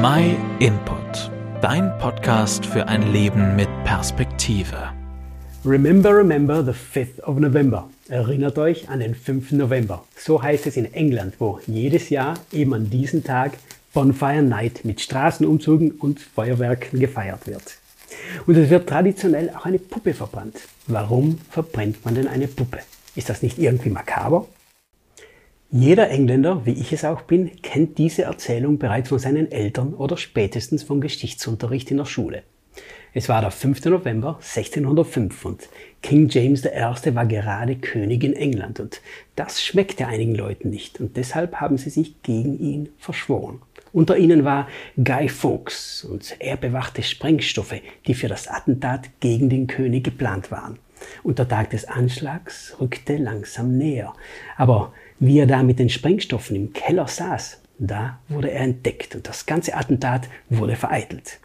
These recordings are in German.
My Input, dein Podcast für ein Leben mit Perspektive. Remember, remember the 5th of November. Erinnert euch an den 5. November. So heißt es in England, wo jedes Jahr eben an diesem Tag Bonfire Night mit Straßenumzügen und Feuerwerken gefeiert wird. Und es wird traditionell auch eine Puppe verbrannt. Warum verbrennt man denn eine Puppe? Ist das nicht irgendwie makaber? Jeder Engländer, wie ich es auch bin, kennt diese Erzählung bereits von seinen Eltern oder spätestens vom Geschichtsunterricht in der Schule. Es war der 5. November 1605 und King James I. war gerade König in England und das schmeckte einigen Leuten nicht und deshalb haben sie sich gegen ihn verschworen. Unter ihnen war Guy Fawkes und er bewachte Sprengstoffe, die für das Attentat gegen den König geplant waren. Und der Tag des Anschlags rückte langsam näher. Aber wie er da mit den Sprengstoffen im Keller saß, da wurde er entdeckt und das ganze Attentat wurde vereitelt.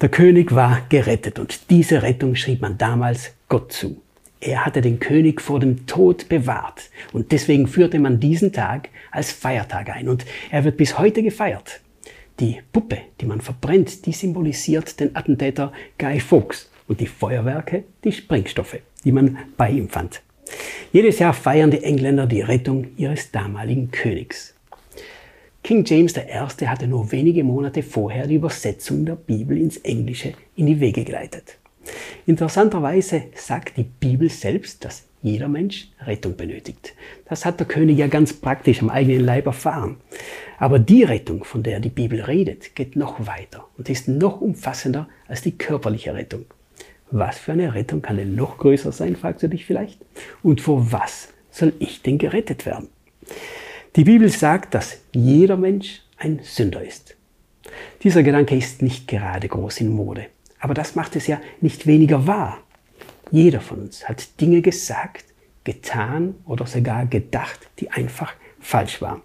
Der König war gerettet und diese Rettung schrieb man damals Gott zu. Er hatte den König vor dem Tod bewahrt und deswegen führte man diesen Tag als Feiertag ein und er wird bis heute gefeiert. Die Puppe, die man verbrennt, die symbolisiert den Attentäter Guy Fawkes und die Feuerwerke die Sprengstoffe, die man bei ihm fand. Jedes Jahr feiern die Engländer die Rettung ihres damaligen Königs. King James I. hatte nur wenige Monate vorher die Übersetzung der Bibel ins Englische in die Wege geleitet. Interessanterweise sagt die Bibel selbst, dass jeder Mensch Rettung benötigt. Das hat der König ja ganz praktisch am eigenen Leib erfahren. Aber die Rettung, von der die Bibel redet, geht noch weiter und ist noch umfassender als die körperliche Rettung. Was für eine Rettung kann denn noch größer sein, fragst du dich vielleicht? Und vor was soll ich denn gerettet werden? Die Bibel sagt, dass jeder Mensch ein Sünder ist. Dieser Gedanke ist nicht gerade groß in Mode, aber das macht es ja nicht weniger wahr. Jeder von uns hat Dinge gesagt, getan oder sogar gedacht, die einfach falsch waren.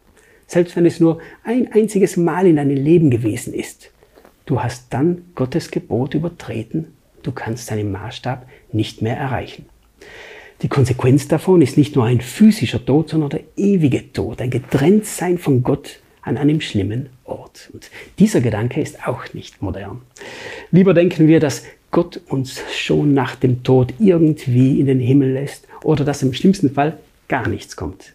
Selbst wenn es nur ein einziges Mal in deinem Leben gewesen ist. Du hast dann Gottes Gebot übertreten, du kannst deinen Maßstab nicht mehr erreichen. Die Konsequenz davon ist nicht nur ein physischer Tod, sondern der ewige Tod, ein Getrenntsein von Gott an einem schlimmen Ort. Und dieser Gedanke ist auch nicht modern. Lieber denken wir, dass Gott uns schon nach dem Tod irgendwie in den Himmel lässt oder dass im schlimmsten Fall gar nichts kommt.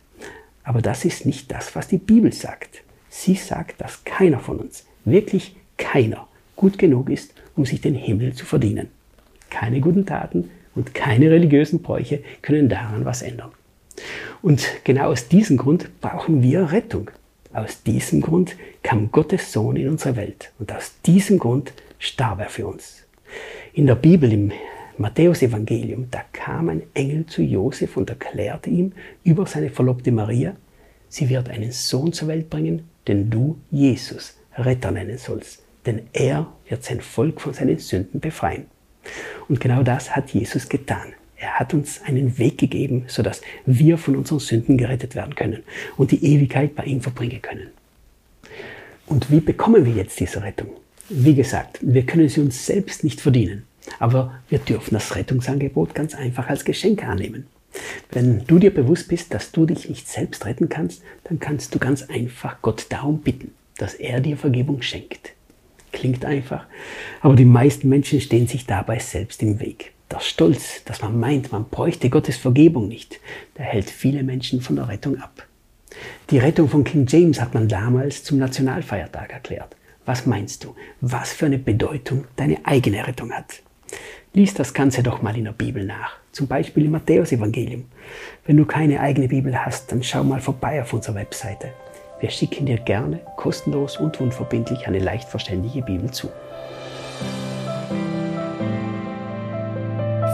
Aber das ist nicht das, was die Bibel sagt. Sie sagt, dass keiner von uns, wirklich keiner, gut genug ist, um sich den Himmel zu verdienen. Keine guten Taten, und keine religiösen Bräuche können daran was ändern. Und genau aus diesem Grund brauchen wir Rettung. Aus diesem Grund kam Gottes Sohn in unsere Welt und aus diesem Grund starb er für uns. In der Bibel, im Matthäusevangelium, da kam ein Engel zu Josef und erklärte ihm über seine Verlobte Maria, sie wird einen Sohn zur Welt bringen, den du Jesus Retter nennen sollst, denn er wird sein Volk von seinen Sünden befreien. Und genau das hat Jesus getan. Er hat uns einen Weg gegeben, sodass wir von unseren Sünden gerettet werden können und die Ewigkeit bei ihm verbringen können. Und wie bekommen wir jetzt diese Rettung? Wie gesagt, wir können sie uns selbst nicht verdienen, aber wir dürfen das Rettungsangebot ganz einfach als Geschenk annehmen. Wenn du dir bewusst bist, dass du dich nicht selbst retten kannst, dann kannst du ganz einfach Gott darum bitten, dass er dir Vergebung schenkt. Klingt einfach, aber die meisten Menschen stehen sich dabei selbst im Weg. Der Stolz, dass man meint, man bräuchte Gottes Vergebung nicht, der hält viele Menschen von der Rettung ab. Die Rettung von King James hat man damals zum Nationalfeiertag erklärt. Was meinst du, was für eine Bedeutung deine eigene Rettung hat? Lies das Ganze doch mal in der Bibel nach, zum Beispiel im Matthäusevangelium. Wenn du keine eigene Bibel hast, dann schau mal vorbei auf unserer Webseite. Wir schicken dir gerne kostenlos und unverbindlich eine leicht verständliche Bibel zu.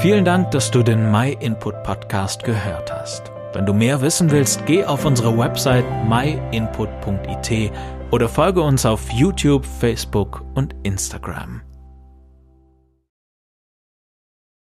Vielen Dank, dass du den My Input Podcast gehört hast. Wenn du mehr wissen willst, geh auf unsere Website myinput.it oder folge uns auf YouTube, Facebook und Instagram.